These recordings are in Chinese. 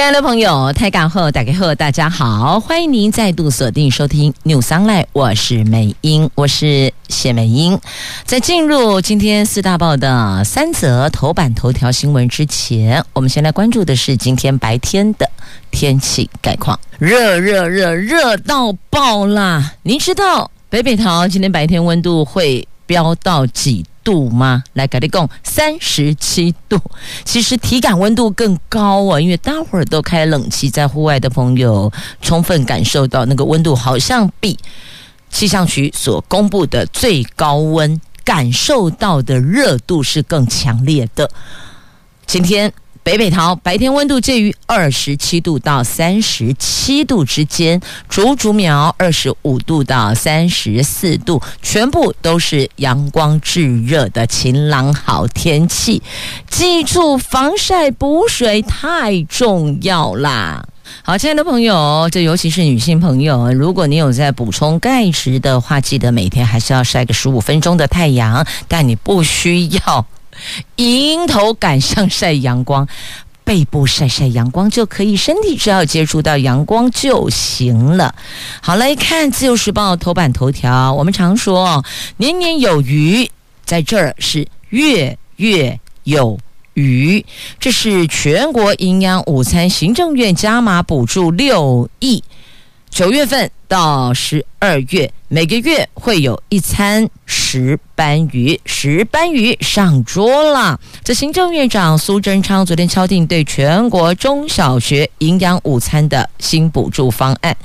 亲爱的朋友，台港后打开后，大家好，欢迎您再度锁定收听 News Online，我是美英，我是谢美英。在进入今天四大报的三则头版头条新闻之前，我们先来关注的是今天白天的天气概况。热热热热到爆啦！您知道北北桃今天白天温度会飙到几度吗？来，给你讲三十七度。其实体感温度更高啊，因为大伙儿都开冷气，在户外的朋友充分感受到那个温度，好像比气象局所公布的最高温感受到的热度是更强烈的。今天。北北桃白天温度介于二十七度到三十七度之间，竹竹苗二十五度到三十四度，全部都是阳光炙热的晴朗好天气。记住，防晒补水太重要啦！好，亲爱的朋友，这尤其是女性朋友，如果你有在补充钙质的话，记得每天还是要晒个十五分钟的太阳，但你不需要。迎头赶上晒阳光，背部晒晒阳光就可以，身体只要接触到阳光就行了。好，来看《自由时报》头版头条，我们常说“年年有余”，在这儿是月月有余。这是全国营养午餐行政院加码补助六亿。九月份到十二月，每个月会有一餐石斑鱼，石斑鱼上桌了。这行政院长苏贞昌昨天敲定对全国中小学营养午餐的新补助方案。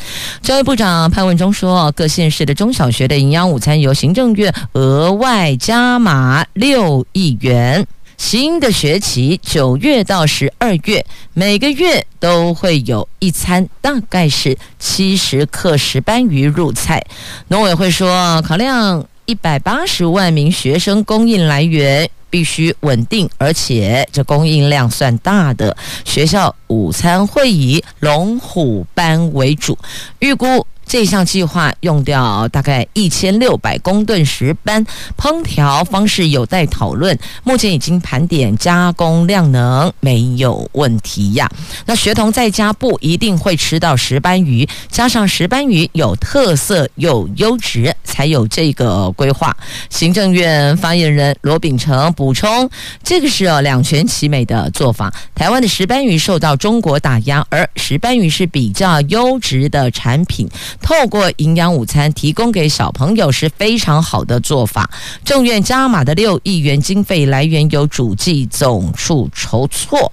教育部长潘文忠说，各县市的中小学的营养午餐由行政院额外加码六亿元。新的学期九月到十二月，每个月都会有一餐，大概是七十克石斑鱼入菜。农委会说，考量一百八十万名学生供应来源必须稳定，而且这供应量算大的学校午餐会以龙虎斑为主，预估。这项计划用掉大概一千六百公吨石斑，烹调方式有待讨论。目前已经盘点加工量能，没有问题呀。那学童在家不一定会吃到石斑鱼，加上石斑鱼有特色又优质，才有这个规划。行政院发言人罗秉成补充，这个是两全其美的做法。台湾的石斑鱼受到中国打压，而石斑鱼是比较优质的产品。透过营养午餐提供给小朋友是非常好的做法。众院加码的六亿元经费来源由主计总处筹措。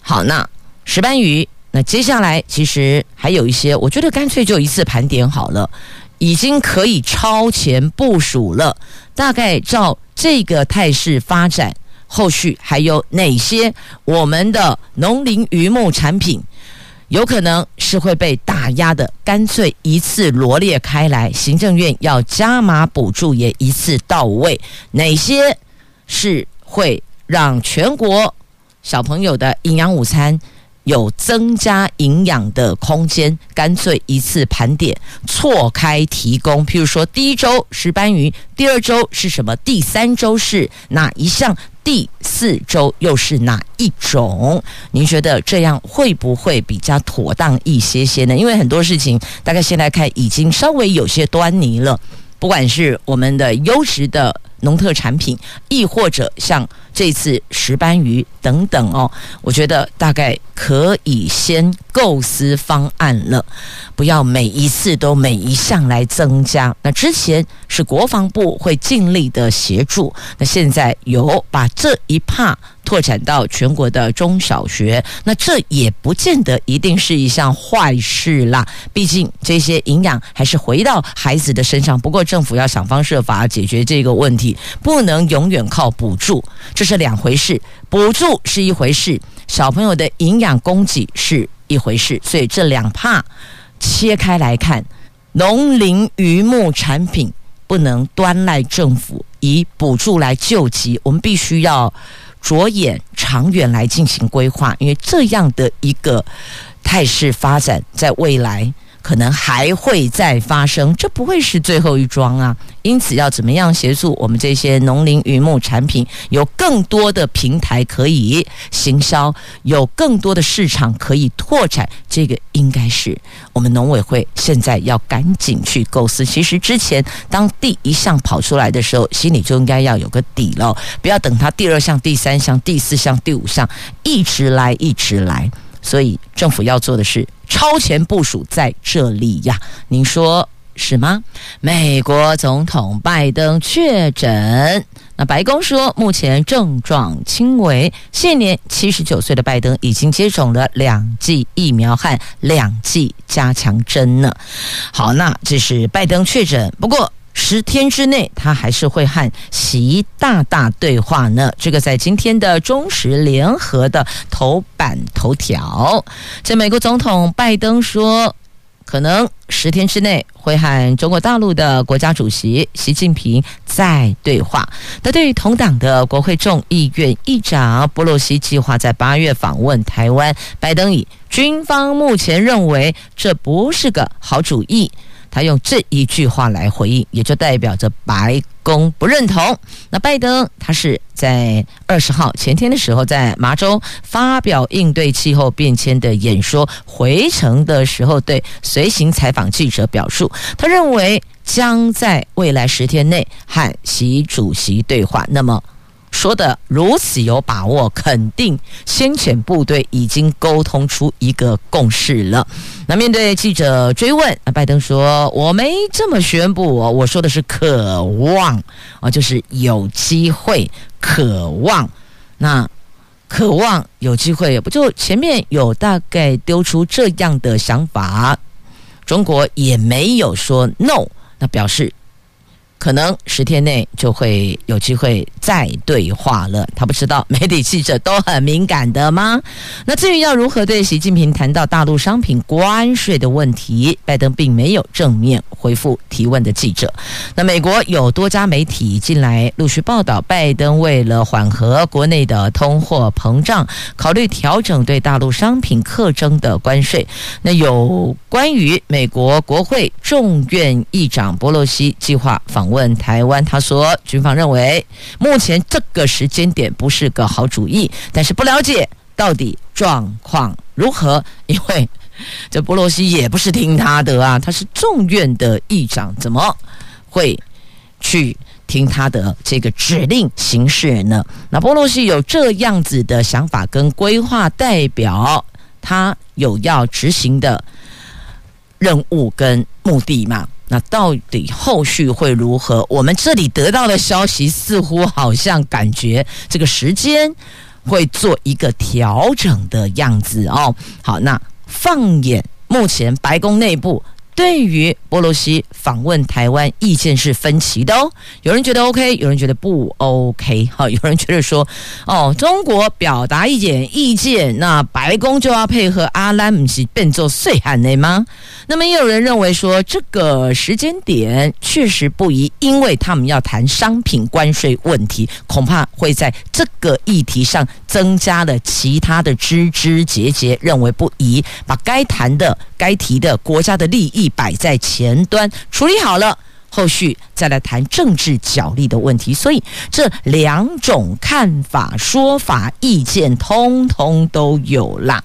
好，那石斑鱼，那接下来其实还有一些，我觉得干脆就一次盘点好了，已经可以超前部署了。大概照这个态势发展，后续还有哪些我们的农林渔牧产品？有可能是会被打压的，干脆一次罗列开来。行政院要加码补助，也一次到位。哪些是会让全国小朋友的营养午餐有增加营养的空间？干脆一次盘点，错开提供。譬如说，第一周石斑鱼，第二周是什么？第三周是哪一项？第四周又是哪一种？您觉得这样会不会比较妥当一些些呢？因为很多事情，大概现在看已经稍微有些端倪了。不管是我们的优质的农特产品，亦或者像这次石斑鱼等等哦，我觉得大概可以先构思方案了，不要每一次都每一项来增加。那之前是国防部会尽力的协助，那现在有把这一帕拓展到全国的中小学，那这也不见得一定是一项坏事啦。毕竟这些营养还是回到孩子的身上。不过政府要想方设法解决这个问题，不能永远靠补助，这是两回事。补助是一回事，小朋友的营养供给是一回事。所以这两怕切开来看，农林渔牧产品不能端赖政府。以补助来救急，我们必须要着眼长远来进行规划，因为这样的一个态势发展，在未来。可能还会再发生，这不会是最后一桩啊！因此，要怎么样协助我们这些农林渔牧产品有更多的平台可以行销，有更多的市场可以拓展，这个应该是我们农委会现在要赶紧去构思。其实之前当第一项跑出来的时候，心里就应该要有个底了，不要等它第二项、第三项、第四项、第五项一直来，一直来。所以政府要做的是超前部署在这里呀，您说是吗？美国总统拜登确诊，那白宫说目前症状轻微，现年七十九岁的拜登已经接种了两剂疫苗和两剂加强针呢。好，那这是拜登确诊，不过。十天之内，他还是会和习大大对话呢。这个在今天的中时联合的头版头条，在美国总统拜登说，可能十天之内会和中国大陆的国家主席习近平再对话。那对于同党的国会众议院议长波洛西计划在八月访问台湾，拜登以军方目前认为这不是个好主意。他用这一句话来回应，也就代表着白公不认同。那拜登他是在二十号前天的时候，在麻州发表应对气候变迁的演说，回程的时候对随行采访记者表述，他认为将在未来十天内和习主席对话。那么。说的如此有把握，肯定先遣部队已经沟通出一个共识了。那面对记者追问，拜登说：“我没这么宣布，我说的是渴望啊，就是有机会，渴望。那渴望有机会，不就前面有大概丢出这样的想法，中国也没有说 no，那表示。”可能十天内就会有机会再对话了。他不知道媒体记者都很敏感的吗？那至于要如何对习近平谈到大陆商品关税的问题，拜登并没有正面回复提问的记者。那美国有多家媒体近来陆续报道，拜登为了缓和国内的通货膨胀，考虑调整对大陆商品课征的关税。那有关于美国国会众院议长波洛西计划访问。问台湾，他说军方认为目前这个时间点不是个好主意，但是不了解到底状况如何，因为这波洛西也不是听他的啊，他是众院的议长，怎么会去听他的这个指令行事呢？那波洛西有这样子的想法跟规划，代表他有要执行的任务跟目的嘛？那到底后续会如何？我们这里得到的消息似乎好像感觉这个时间会做一个调整的样子哦。好，那放眼目前白宫内部。对于波罗西访问台湾，意见是分歧的哦。有人觉得 OK，有人觉得不 OK。好，有人觉得说，哦，中国表达一点意见，那白宫就要配合阿兰姆西变做碎喊内吗？那么也有人认为说，这个时间点确实不宜，因为他们要谈商品关税问题，恐怕会在这个议题上增加了其他的枝枝节节，认为不宜把该谈的、该提的国家的利益。摆在前端处理好了，后续再来谈政治角力的问题。所以这两种看法、说法、意见，通通都有啦。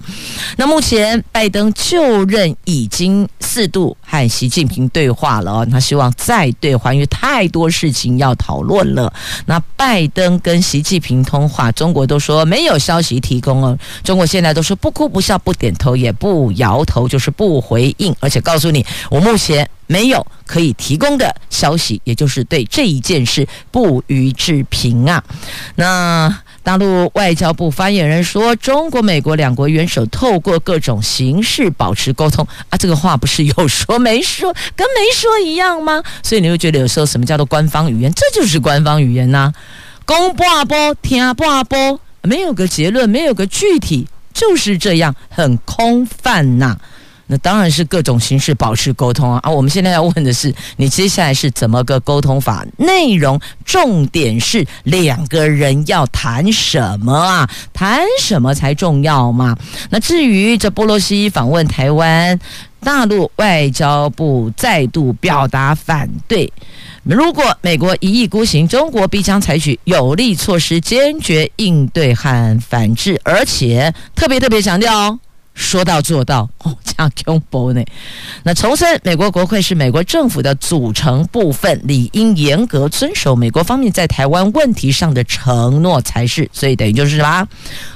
那目前拜登就任已经四度和习近平对话了，他希望再对话，因为太多事情要讨论了。那拜登跟习近平通话，中国都说没有消息提供哦。中国现在都是不哭不笑不点头也不摇头，就是不回应，而且告诉你，我目前没有可以提供的消息，也就是对这一件事不予置评啊。那。大陆外交部发言人说：“中国、美国两国元首透过各种形式保持沟通啊，这个话不是有说没说，跟没说一样吗？所以你会觉得有时候什么叫做官方语言？这就是官方语言呐、啊，公半波，听半波，没有个结论，没有个具体，就是这样，很空泛呐。那当然是各种形式保持沟通啊。啊，我们现在要问的是，你接下来是怎么个沟通法？内容重点是两个人要谈什么啊？谈什么才重要嘛？那至于这波洛西访问台湾，大陆外交部再度表达反对。如果美国一意孤行，中国必将采取有力措施，坚决应对和反制，而且特别特别强调哦，说到做到 哦，这样恐怖呢。那重申，美国国会是美国政府的组成部分，理应严格遵守美国方面在台湾问题上的承诺才是。所以等于就是啦，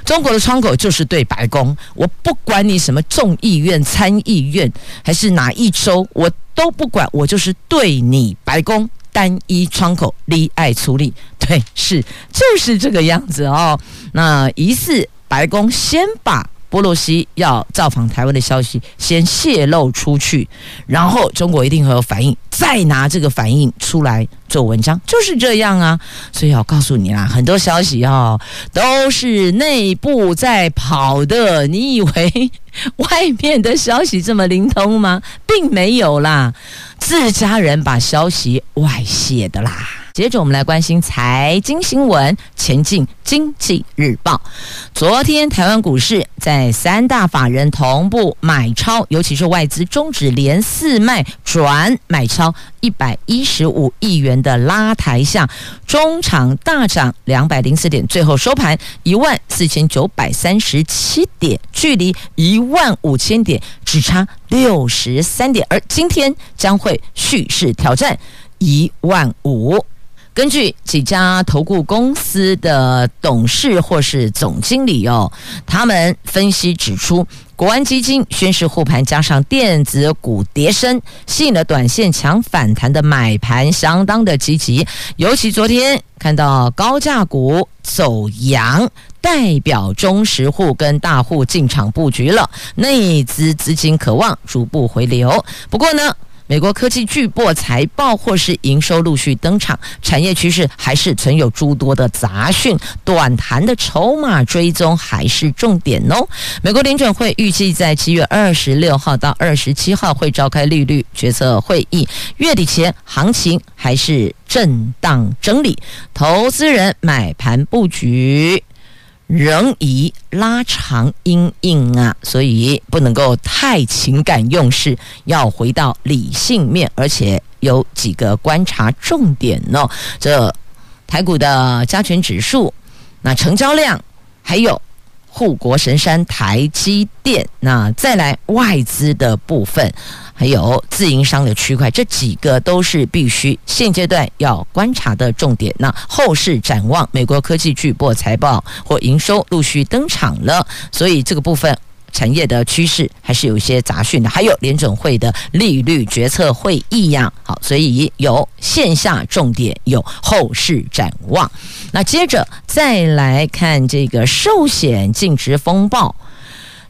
中国的窗口就是对白宫，我不管你什么众议院、参议院还是哪一州，我。都不管，我就是对你白宫单一窗口，立爱处理，对，是就是这个样子哦。那疑似白宫先把波洛西要造访台湾的消息先泄露出去，然后中国一定会有反应，再拿这个反应出来做文章，就是这样啊。所以要告诉你啦，很多消息哦都是内部在跑的，你以为？外面的消息这么灵通吗？并没有啦，自家人把消息外泄的啦。接着我们来关心财经新闻，前进经济日报。昨天台湾股市在三大法人同步买超，尤其是外资终止连四卖转买超一百一十五亿元的拉抬下，中场大涨两百零四点，最后收盘一万四千九百三十七点，距离一万五千点只差六十三点，而今天将会蓄势挑战一万五。根据几家投顾公司的董事或是总经理哦，他们分析指出，国安基金宣示护盘，加上电子股跌升，吸引了短线抢反弹的买盘相当的积极。尤其昨天看到高价股走阳，代表中实户跟大户进场布局了，内资资金渴望逐步回流。不过呢，美国科技巨擘财报或是营收陆续登场，产业趋势还是存有诸多的杂讯，短谈的筹码追踪还是重点哦。美国联准会预计在七月二十六号到二十七号会召开利率决策会议，月底前行情还是震荡整理，投资人买盘布局。仍以拉长阴影啊，所以不能够太情感用事，要回到理性面，而且有几个观察重点哦。这台股的加权指数，那成交量，还有护国神山台积电，那再来外资的部分。还有自营商的区块，这几个都是必须现阶段要观察的重点。那后市展望，美国科技巨擘财报或营收陆续登场了，所以这个部分产业的趋势还是有一些杂讯的。还有联准会的利率决策会议呀，好，所以有线下重点，有后市展望。那接着再来看这个寿险净值风暴，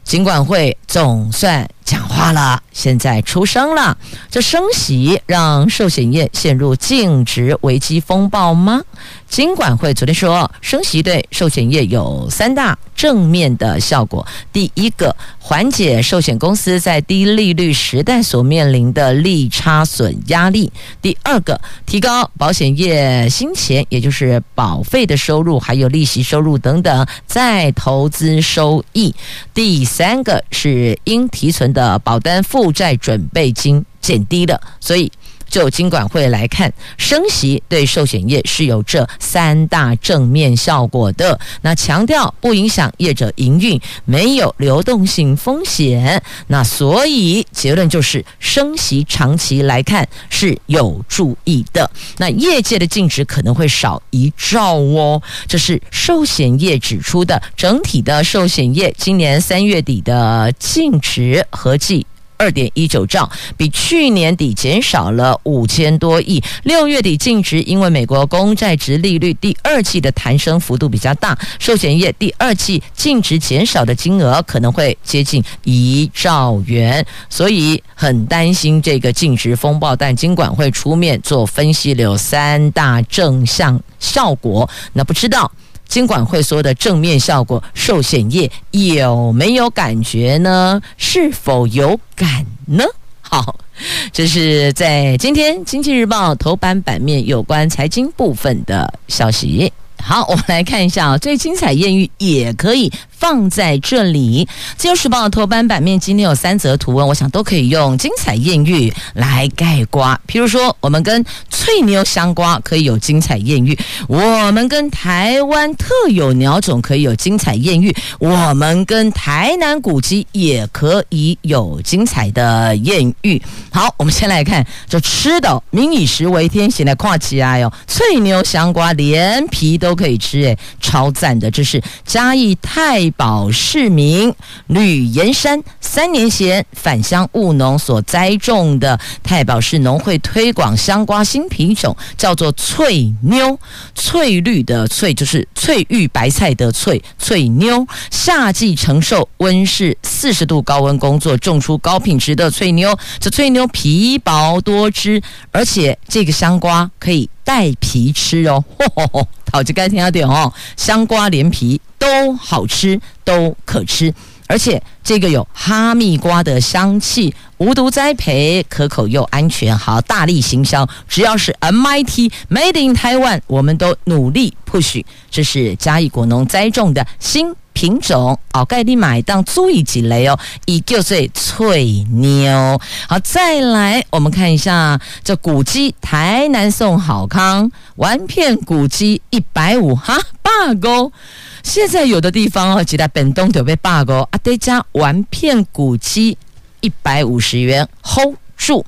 尽管会总算讲话了。现在出声了，这升息让寿险业陷入净值危机风暴吗？金管会昨天说，升息对寿险业有三大正面的效果：第一个，缓解寿险公司在低利率时代所面临的利差损压力；第二个，提高保险业新钱，也就是保费的收入，还有利息收入等等再投资收益；第三个是应提存的保单负债准备金减低了，所以就金管会来看，升息对寿险业是有这三大正面效果的。那强调不影响业者营运，没有流动性风险。那所以结论就是，升息长期来看是有助益的。那业界的净值可能会少一兆哦，这是寿险业指出的。整体的寿险业今年三月底的净值合计。二点一九兆，比去年底减少了五千多亿。六月底净值因为美国公债殖利率第二季的弹升幅度比较大，寿险业第二季净值减少的金额可能会接近一兆元，所以很担心这个净值风暴。但金管会出面做分析，有三大正向效果。那不知道。金管会说的正面效果，寿险业有没有感觉呢？是否有感呢？好，这是在今天《经济日报》头版版面有关财经部分的消息。好，我们来看一下，最精彩艳遇也可以放在这里。自由时报的头版版面今天有三则图文，我想都可以用精彩艳遇来盖瓜。譬如说，我们跟翠牛香瓜可以有精彩艳遇；我们跟台湾特有鸟种可以有精彩艳遇；我们跟台南古迹也可以有精彩的艳遇。好，我们先来看这吃的，民以食为天，现在跨起来哟，翠牛香瓜连皮都可以吃，诶，超赞的！这是嘉义太。保市民吕岩山三年前返乡务农所栽种的太保市农会推广香瓜新品种，叫做翠妞，翠绿的翠就是翠玉白菜的翠，翠妞夏季承受温室四十度高温工作，种出高品质的翠妞。这翠妞皮薄多汁，而且这个香瓜可以带皮吃哦。好，就该听到点哦，香瓜连皮都好吃，都可吃，而且这个有哈密瓜的香气，无毒栽培，可口又安全。好，大力行销，只要是 MIT Made in Taiwan，我们都努力 push。这是嘉义果农栽种的新品种，好，盖你买当注意几类哦，以叫做翠妞。好，再来我们看一下这古鸡，台南送好康，丸片古鸡一百五哈，罢工。现在有的地方哦，记得本东就被罢工，啊，得加丸片古鸡一百五十元 hold 住。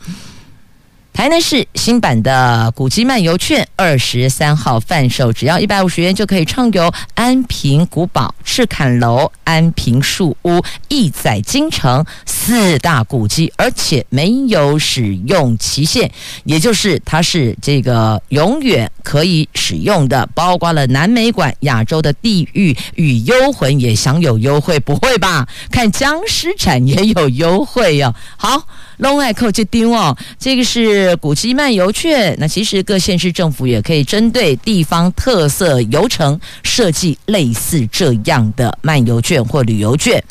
台南市新版的古迹漫游券二十三号贩售，只要一百五十元就可以畅游安平古堡、赤崁楼、安平树屋、亿载京城四大古迹，而且没有使用期限，也就是它是这个永远可以使用的，包括了南美馆、亚洲的地狱与幽魂也享有优惠，不会吧？看僵尸展也有优惠哟、好。拢爱扣这丢哦，这个是古迹漫游券。那其实各县市政府也可以针对地方特色游程设计类似这样的漫游券或旅游券。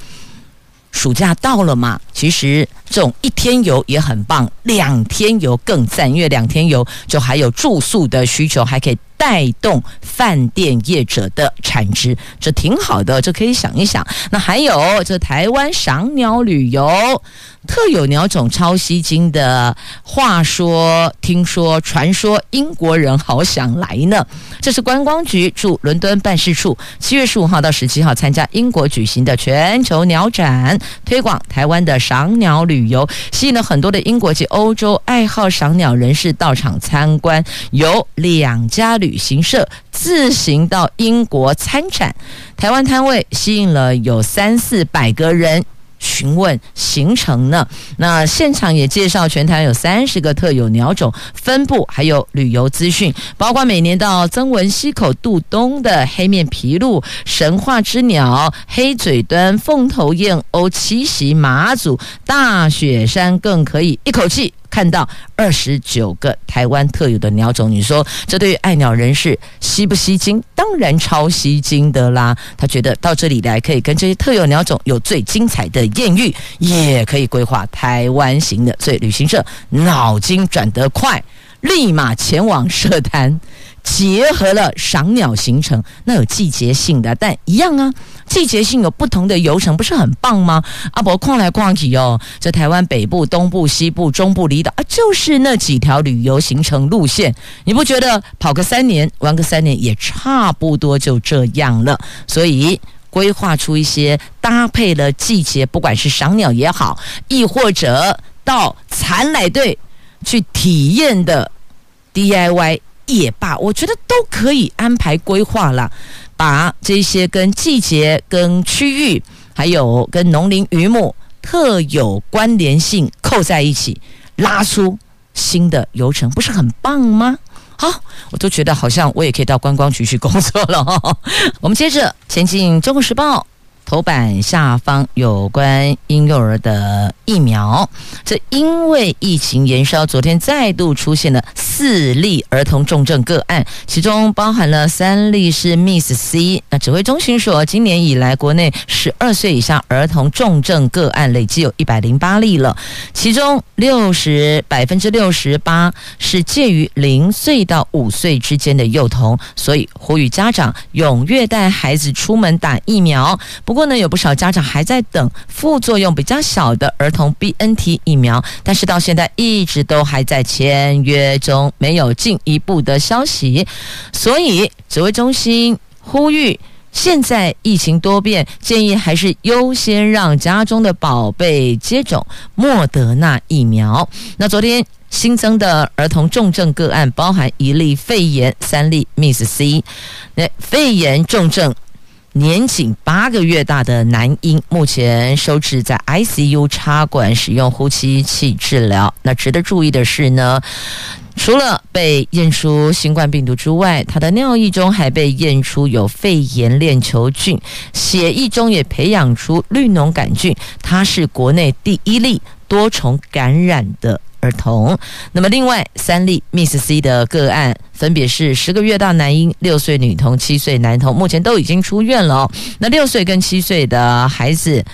暑假到了嘛，其实这种一天游也很棒，两天游更赞，因为两天游就还有住宿的需求，还可以带动饭店业者的产值，这挺好的，这可以想一想。那还有这台湾赏鸟旅游。特有鸟种超吸睛的，话说、听说、传说，英国人好想来呢。这是观光局驻伦敦办事处七月十五号到十七号参加英国举行的全球鸟展，推广台湾的赏鸟旅游，吸引了很多的英国及欧洲爱好赏鸟人士到场参观。有两家旅行社自行到英国参展，台湾摊位吸引了有三四百个人。询问行程呢？那现场也介绍全台有三十个特有鸟种分布，还有旅游资讯，包括每年到曾文溪口渡冬的黑面琵鹭、神话之鸟、黑嘴端、凤头燕鸥栖息马祖大雪山，更可以一口气。看到二十九个台湾特有的鸟种，你说这对于爱鸟人士吸不吸睛？当然超吸睛的啦！他觉得到这里来可以跟这些特有鸟种有最精彩的艳遇，也可以规划台湾行的。所以旅行社脑筋转得快，立马前往社坛。结合了赏鸟行程，那有季节性的，但一样啊，季节性有不同的游程，不是很棒吗？阿伯逛来逛去哦，这台湾北部、东部、西部、中部离岛啊，就是那几条旅游行程路线，你不觉得跑个三年、玩个三年也差不多就这样了？所以规划出一些搭配了季节，不管是赏鸟也好，亦或者到残奶队去体验的 DIY。也罢，我觉得都可以安排规划了，把这些跟季节、跟区域，还有跟农林渔牧特有关联性扣在一起，拉出新的游程，不是很棒吗？好，我都觉得好像我也可以到观光局去工作了。我们接着前进《中国时报》头版下方有关婴幼儿的疫苗，这因为疫情延烧，昨天再度出现了四例儿童重症个案，其中包含了三例是 Miss C。那指挥中心说，今年以来国内十二岁以下儿童重症个案累计有一百零八例了，其中六十百分之六十八是介于零岁到五岁之间的幼童，所以呼吁家长踊跃带孩子出门打疫苗。不过呢，有不少家长还在等副作用比较小的儿童 BNT 疫苗，但是到现在一直都还在签约中，没有进一步的消息。所以指挥中心呼吁，现在疫情多变，建议还是优先让家中的宝贝接种莫德纳疫苗。那昨天新增的儿童重症个案，包含一例肺炎，三例 Miss C，那肺炎重症。年仅八个月大的男婴，目前收治在 ICU 插管使用呼吸器治疗。那值得注意的是呢，除了被验出新冠病毒之外，他的尿液中还被验出有肺炎链球菌，血液中也培养出绿脓杆菌。他是国内第一例多重感染的。儿童，那么另外三例 Miss C 的个案，分别是十个月大男婴、六岁女童、七岁男童，目前都已经出院了哦。那六岁跟七岁的孩子，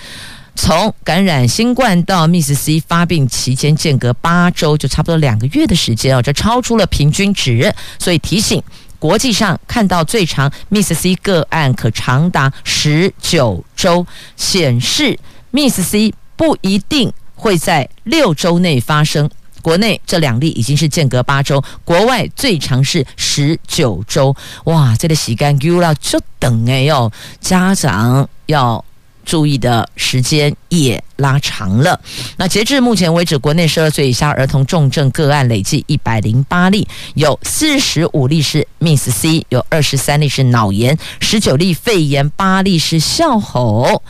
从感染新冠到 Miss C 发病期间间隔八周，就差不多两个月的时间哦，这超出了平均值，所以提醒国际上看到最长 Miss C 个案可长达十九周，显示 Miss C 不一定。会在六周内发生。国内这两例已经是间隔八周，国外最长是十九周。哇，这个洗干净了就等哎哟，家长要注意的时间也拉长了。那截至目前为止，国内十二岁以下儿童重症个案累计一百零八例，有四十五例是 Miss C，有二十三例是脑炎，十九例肺炎，八例是笑吼。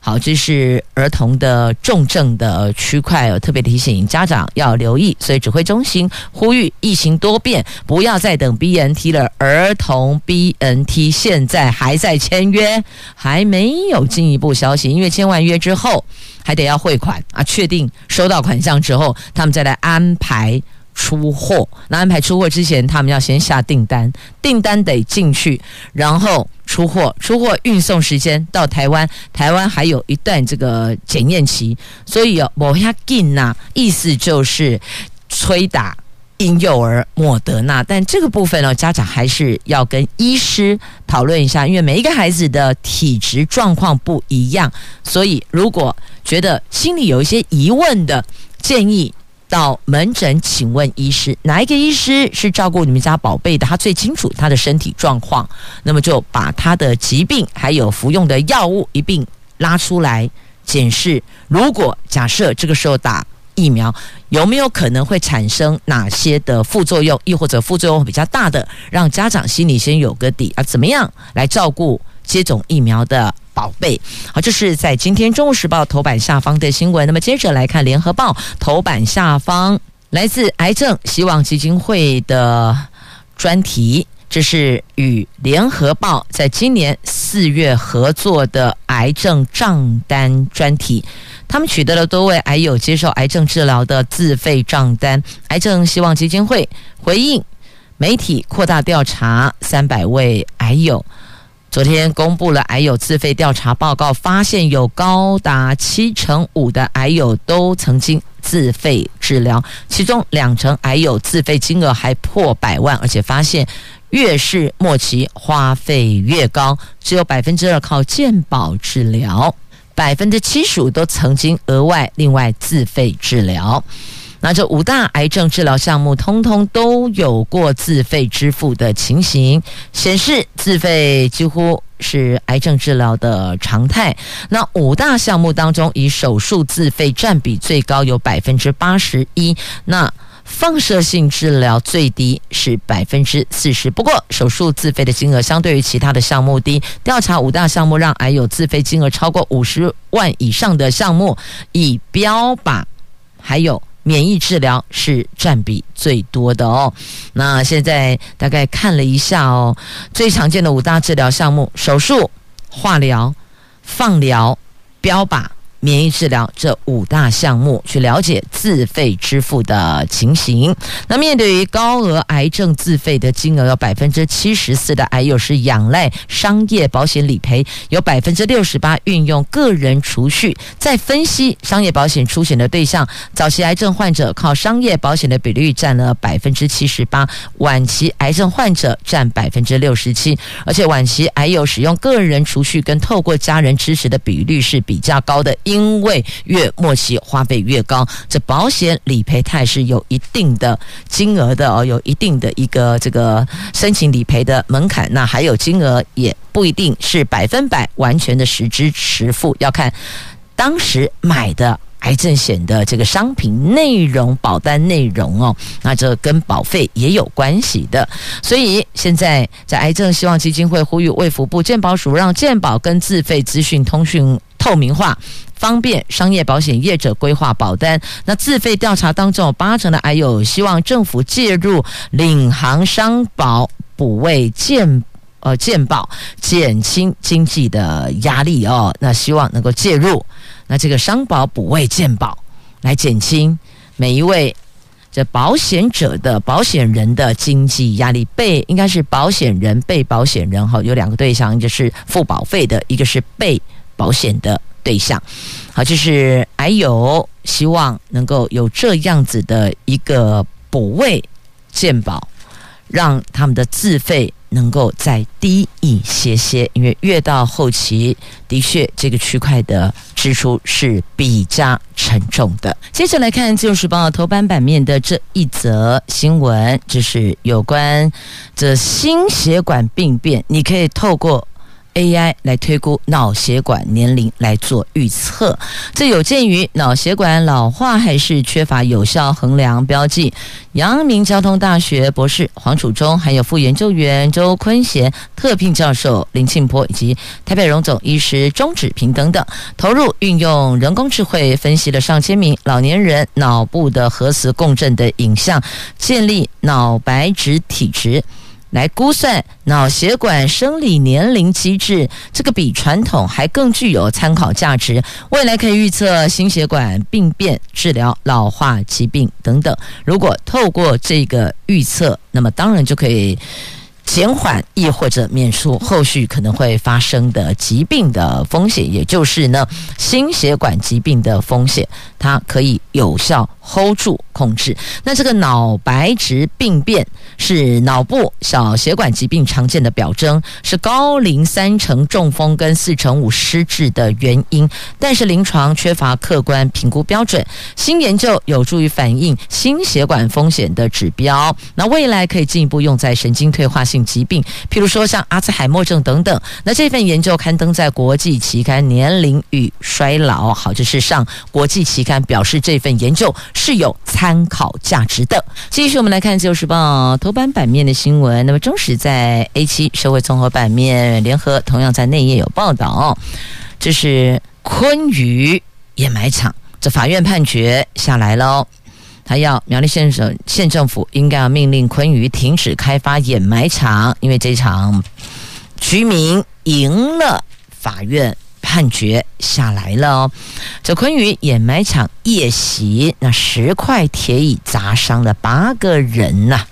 好，这是儿童的重症的区块，有特别提醒家长要留意。所以指挥中心呼吁疫情多变，不要再等 BNT 了。儿童 BNT 现在还在签约，还没有进一步消息，因为签完约之后还得要汇款啊，确定收到款项之后，他们再来安排。出货，那安排出货之前，他们要先下订单，订单得进去，然后出货，出货运送时间到台湾，台湾还有一段这个检验期，所以哦，莫遐紧呐，意思就是催打婴幼儿莫德纳，但这个部分呢，家长还是要跟医师讨论一下，因为每一个孩子的体质状况不一样，所以如果觉得心里有一些疑问的，建议。到门诊，请问医师，哪一个医师是照顾你们家宝贝的？他最清楚他的身体状况，那么就把他的疾病还有服用的药物一并拉出来检视。如果假设这个时候打疫苗，有没有可能会产生哪些的副作用，亦或者副作用比较大的，让家长心里先有个底啊？怎么样来照顾接种疫苗的？宝贝，好，这是在今天《中国时报》头版下方的新闻。那么接着来看《联合报》头版下方，来自癌症希望基金会的专题，这是与《联合报》在今年四月合作的癌症账单专题。他们取得了多位癌友接受癌症治疗的自费账单。癌症希望基金会回应媒体扩大调查三百位癌友。昨天公布了癌友自费调查报告，发现有高达七成五的癌友都曾经自费治疗，其中两成癌友自费金额还破百万，而且发现越是末期花费越高，只有百分之二靠健保治疗，百分之七十五都曾经额外另外自费治疗。那这五大癌症治疗项目，通通都有过自费支付的情形，显示自费几乎是癌症治疗的常态。那五大项目当中，以手术自费占比最高，有百分之八十一。那放射性治疗最低是百分之四十。不过，手术自费的金额相对于其他的项目低。调查五大项目让癌友自费金额超过五十万以上的项目，以标靶还有。免疫治疗是占比最多的哦。那现在大概看了一下哦，最常见的五大治疗项目：手术、化疗、放疗、标靶。免疫治疗这五大项目，去了解自费支付的情形。那面对于高额癌症自费的金额，有百分之七十四的癌友是仰赖商业保险理赔，有百分之六十八运用个人储蓄。再分析商业保险出险的对象，早期癌症患者靠商业保险的比率占了百分之七十八，晚期癌症患者占百分之六十七，而且晚期癌友使用个人储蓄跟透过家人支持的比率是比较高的。因为越末期花费越高，这保险理赔它是有一定的金额的哦，有一定的一个这个申请理赔的门槛。那还有金额也不一定是百分百完全的实支实付，要看当时买的癌症险的这个商品内容、保单内容哦。那这跟保费也有关系的。所以现在在癌症希望基金会呼吁卫福部健保署让健保跟自费资讯通讯透明化。方便商业保险业者规划保单。那自费调查当中，有八成的癌友希望政府介入领航商保补位健呃健保，减轻经济的压力哦。那希望能够介入，那这个商保补位健保来减轻每一位这保险者的保险人的经济压力。被应该是保险人被保险人哈，有两个对象，一个是付保费的，一个是被保险的。对象，好，就是还有希望能够有这样子的一个补位健保，让他们的自费能够再低一些些，因为越到后期，的确这个区块的支出是比较沉重的。接着来看《自由时报》头版版面的这一则新闻，就是有关这心血管病变，你可以透过。AI 来推估脑血管年龄来做预测，这有鉴于脑血管老化还是缺乏有效衡量标记。阳明交通大学博士黄楚忠，还有副研究员周坤贤、特聘教授林庆波以及台北荣总医师钟志平等等，投入运用人工智慧分析了上千名老年人脑部的核磁共振的影像，建立脑白质体质。来估算脑血管生理年龄机制，这个比传统还更具有参考价值。未来可以预测心血管病变、治疗老化疾病等等。如果透过这个预测，那么当然就可以。减缓亦或者免除后续可能会发生的疾病的风险，也就是呢，心血管疾病的风险，它可以有效 hold 住控制。那这个脑白质病变是脑部小血管疾病常见的表征，是高龄三成中风跟四成五失智的原因，但是临床缺乏客观评估标准。新研究有助于反映心血管风险的指标，那未来可以进一步用在神经退化性。疾病，譬如说像阿兹海默症等等。那这份研究刊登在国际期刊《年龄与衰老》，好，就是上国际期刊，表示这份研究是有参考价值的。继续，我们来看《自由时报》头版版面的新闻。那么，中时在 A 七社会综合版面，联合同样在内页有报道，这是昆鱼掩埋场，这法院判决下来喽。他要苗栗县省县政府应该要命令昆鱼停止开发掩埋场，因为这场居民赢了，法院判决下来了哦。这昆鱼掩埋场夜袭，那十块铁椅砸伤了八个人呐、啊。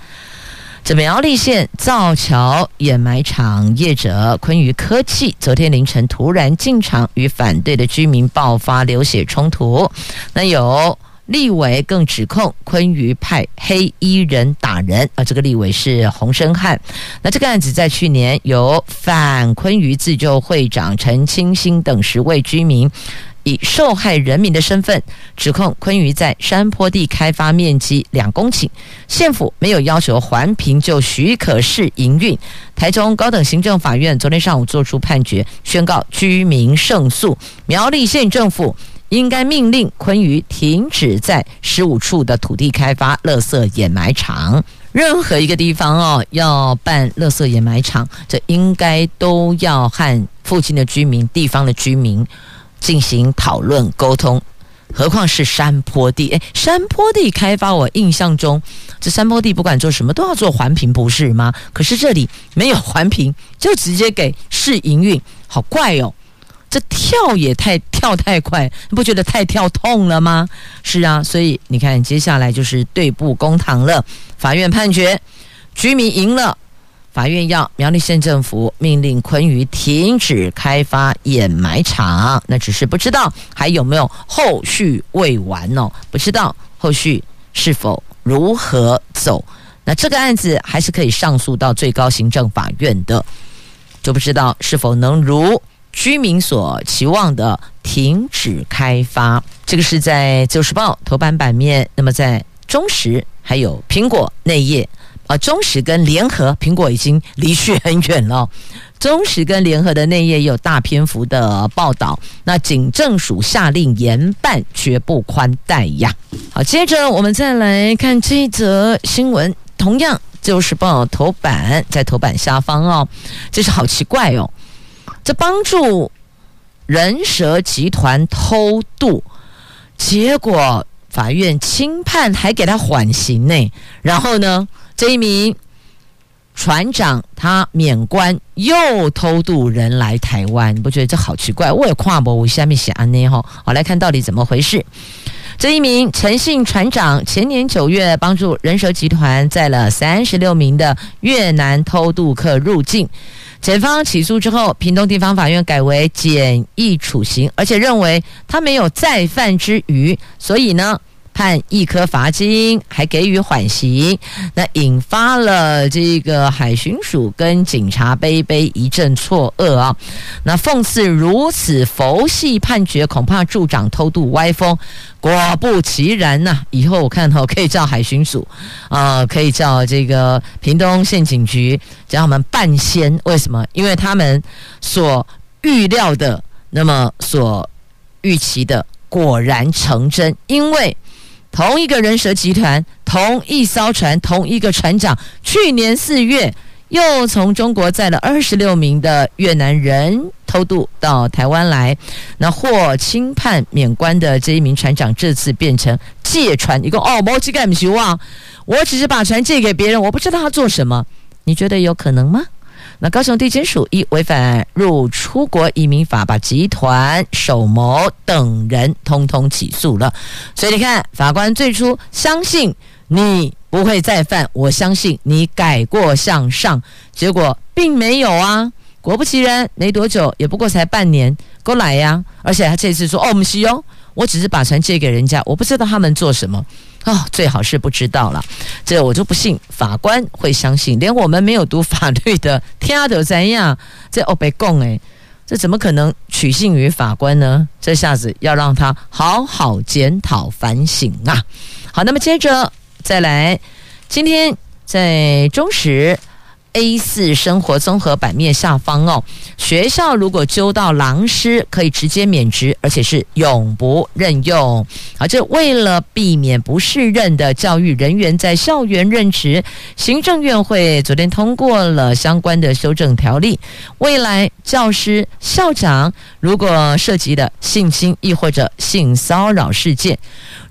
这苗栗县造桥掩埋场业者昆鱼科技昨天凌晨突然进场，与反对的居民爆发流血冲突，那有。立委更指控昆鱼派黑衣人打人，啊，这个立委是洪生汉。那这个案子在去年由反昆鱼自救会长陈清新等十位居民以受害人民的身份指控昆鱼在山坡地开发面积两公顷，县府没有要求环评就许可式营运。台中高等行政法院昨天上午作出判决，宣告居民胜诉。苗栗县政府。应该命令昆鱼停止在十五处的土地开发垃圾掩埋场。任何一个地方哦，要办垃圾掩埋场，这应该都要和附近的居民、地方的居民进行讨论沟通。何况是山坡地？诶，山坡地开发，我印象中这山坡地不管做什么都要做环评，不是吗？可是这里没有环评，就直接给试营运，好怪哦。这跳也太跳太快，你不觉得太跳痛了吗？是啊，所以你看，接下来就是对簿公堂了。法院判决居民赢了，法院要苗栗县政府命令昆虞停止开发掩埋场。那只是不知道还有没有后续未完哦，不知道后续是否如何走。那这个案子还是可以上诉到最高行政法院的，就不知道是否能如。居民所期望的停止开发，这个是在《自由时报》头版版面。那么在中时还有苹果内页啊，中时跟联合苹果已经离去很远了。中时跟联合的内页有大篇幅的报道。那警政署下令严办，绝不宽待呀。好，接着我们再来看这则新闻，同样《自由时报》头版在头版下方哦，这是好奇怪哦。这帮助人蛇集团偷渡，结果法院轻判，还给他缓刑呢。然后呢，这一名船长他免官，又偷渡人来台湾，你不觉得这好奇怪？我也跨不，我下面写安内哈。好，来看到底怎么回事。这一名陈姓船长前年九月帮助人蛇集团载了三十六名的越南偷渡客入境。检方起诉之后，屏东地方法院改为简易处刑，而且认为他没有再犯之余，所以呢，判一颗罚金，还给予缓刑。那引发了这个海巡署跟警察杯杯一阵错愕啊！那讽刺如此佛系判决，恐怕助长偷渡歪风。果不其然呐、以后我看头可以叫海巡署，啊、呃，可以叫这个屏东县警局，叫他们半仙。为什么？因为他们所预料的，那么所预期的，果然成真。因为同一个人蛇集团，同一艘船，同一个船长，去年四月。又从中国载了二十六名的越南人偷渡到台湾来，那获轻判免关的这一名船长，这次变成借船，一个哦，没去干什么？我只是把船借给别人，我不知道他做什么。你觉得有可能吗？那高雄地检署一违反入出国移民法，把集团首谋等人通通起诉了。所以你看，法官最初相信你。不会再犯，我相信你改过向上。结果并没有啊，果不其然，没多久，也不过才半年，过来呀。而且他这次说：“哦，我们是哦，我只是把船借给人家，我不知道他们做什么。”哦，最好是不知道了。这我就不信法官会相信，连我们没有读法律的，天都怎样？这欧北共诶，这怎么可能取信于法官呢？这下子要让他好好检讨反省啊！好，那么接着。再来，今天在中时 A 四生活综合版面下方哦，学校如果揪到狼师，可以直接免职，而且是永不任用。而这为了避免不适任的教育人员在校园任职，行政院会昨天通过了相关的修正条例。未来教师、校长如果涉及的性侵亦或者性骚扰事件，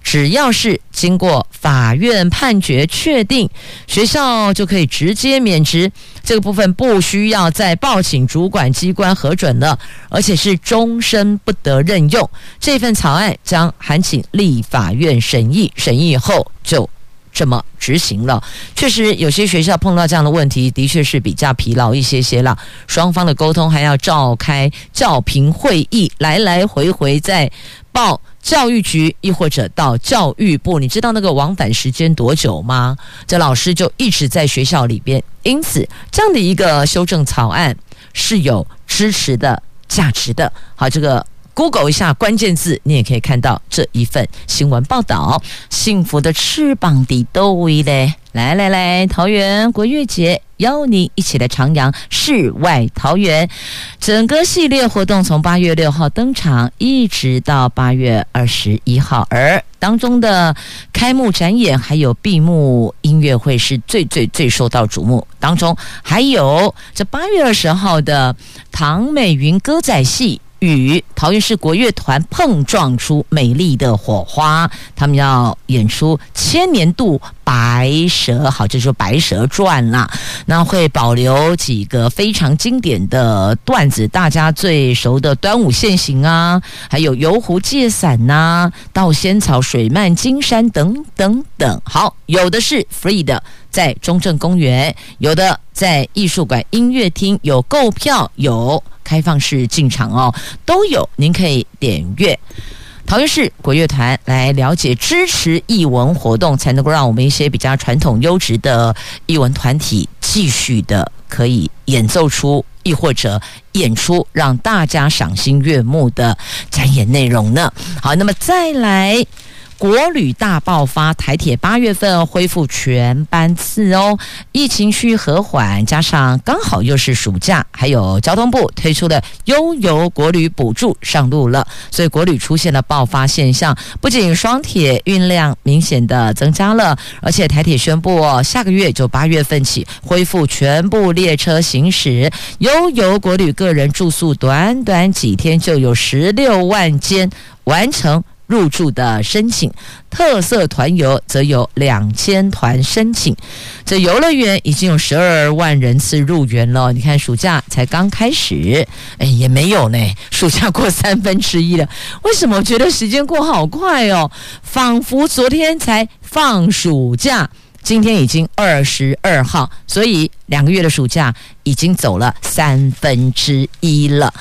只要是经过法院判决确定，学校就可以直接免职。这个部分不需要再报请主管机关核准了，而且是终身不得任用。这份草案将函请立法院审议，审议以后就这么执行了。确实，有些学校碰到这样的问题，的确是比较疲劳一些些了。双方的沟通还要召开教评会议，来来回回再报。教育局亦或者到教育部，你知道那个往返时间多久吗？这老师就一直在学校里边，因此这样的一个修正草案是有支持的价值的。好，这个 Google 一下关键字，你也可以看到这一份新闻报道。幸福的翅膀的都威嘞。来来来，桃园国乐节邀你一起来徜徉世外桃源。整个系列活动从八月六号登场，一直到八月二十一号，而当中的开幕展演还有闭幕音乐会是最最最受到瞩目。当中还有这八月二十号的唐美云歌仔戏与桃园市国乐团碰撞出美丽的火花，他们要演出千年度白蛇，好，这就是《白蛇传》啦。那会保留几个非常经典的段子，大家最熟的端午现形啊，还有游湖借伞呐，到仙草水漫金山等等等。好，有的是 free 的，在中正公园；有的在艺术馆音乐厅，有购票有。开放式进场哦，都有，您可以点阅桃园市国乐团来了解支持艺文活动，才能够让我们一些比较传统优质的艺文团体继续的可以演奏出，亦或者演出让大家赏心悦目的展演内容呢。好，那么再来。国旅大爆发，台铁八月份恢复全班次哦。疫情趋于和缓，加上刚好又是暑假，还有交通部推出的悠游国旅补助上路了，所以国旅出现了爆发现象。不仅双铁运量明显的增加了，而且台铁宣布，下个月就八月份起恢复全部列车行驶，悠游国旅个人住宿短短几天就有十六万间完成。入住的申请，特色团游则有两千团申请。这游乐园已经有十二万人次入园了。你看，暑假才刚开始，哎，也没有呢。暑假过三分之一了，为什么觉得时间过好快哦？仿佛昨天才放暑假，今天已经二十二号，所以两个月的暑假已经走了三分之一了。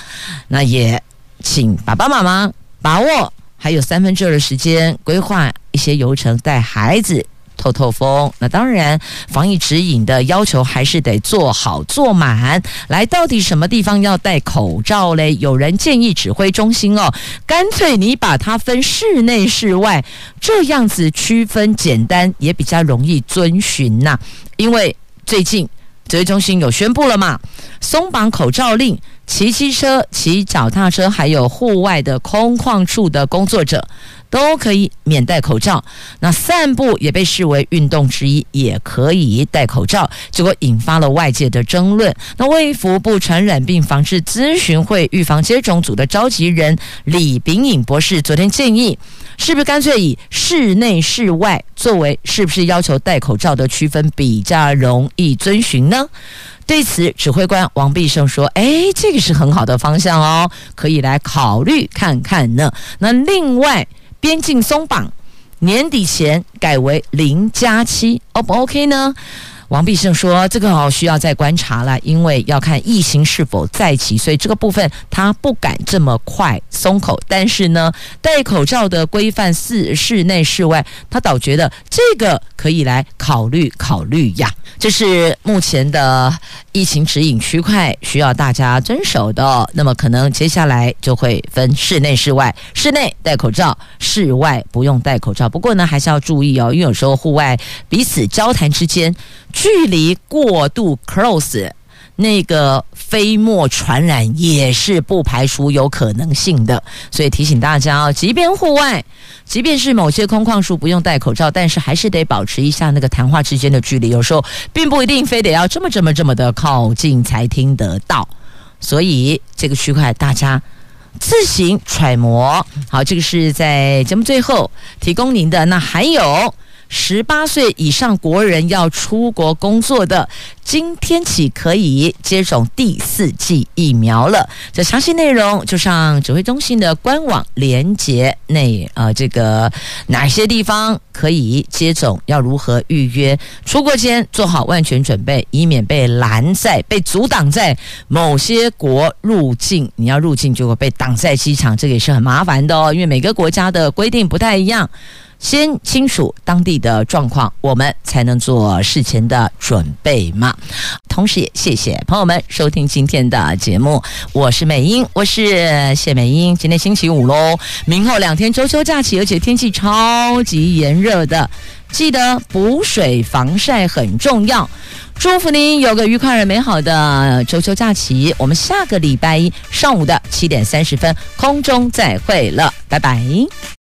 那也请爸爸妈妈把握。还有三分之二的时间规划一些游程，带孩子透透风。那当然，防疫指引的要求还是得做好做满。来，到底什么地方要戴口罩嘞？有人建议指挥中心哦，干脆你把它分室内室外，这样子区分简单，也比较容易遵循呐。因为最近指挥中心有宣布了嘛，松绑口罩令。骑机车、骑脚踏车，还有户外的空旷处的工作者，都可以免戴口罩。那散步也被视为运动之一，也可以戴口罩。结果引发了外界的争论。那卫福部传染病防治咨询会预防接种组的召集人李秉颖博士昨天建议，是不是干脆以室内、室外作为是不是要求戴口罩的区分，比较容易遵循呢？对此，指挥官王必胜说：“哎，这个是很好的方向哦，可以来考虑看看呢。那另外，边境松绑，年底前改为零加七，O 不 OK 呢？”王必胜说：“这个哦需要再观察了，因为要看疫情是否再起，所以这个部分他不敢这么快松口。但是呢，戴口罩的规范是室内室外，他倒觉得这个可以来考虑考虑呀。这是目前的疫情指引区块需要大家遵守的。那么可能接下来就会分室内室外，室内戴口罩，室外不用戴口罩。不过呢，还是要注意哦，因为有时候户外彼此交谈之间。”距离过度 close，那个飞沫传染也是不排除有可能性的，所以提醒大家哦，即便户外，即便是某些空旷处不用戴口罩，但是还是得保持一下那个谈话之间的距离。有时候并不一定非得要这么这么这么的靠近才听得到，所以这个区块大家自行揣摩。好，这个是在节目最后提供您的。那还有。十八岁以上国人要出国工作的，今天起可以接种第四剂疫苗了。这详细内容就上指挥中心的官网连接内，呃，这个哪些地方可以接种，要如何预约？出国前做好万全准备，以免被拦在、被阻挡在某些国入境。你要入境就会被挡在机场，这个也是很麻烦的哦，因为每个国家的规定不太一样。先清楚当地的状况，我们才能做事前的准备嘛。同时也谢谢朋友们收听今天的节目，我是美英，我是谢美英。今天星期五喽，明后两天周休假期，而且天气超级炎热的，记得补水防晒很重要。祝福您有个愉快而美好的周休假期。我们下个礼拜一上午的七点三十分空中再会了，拜拜。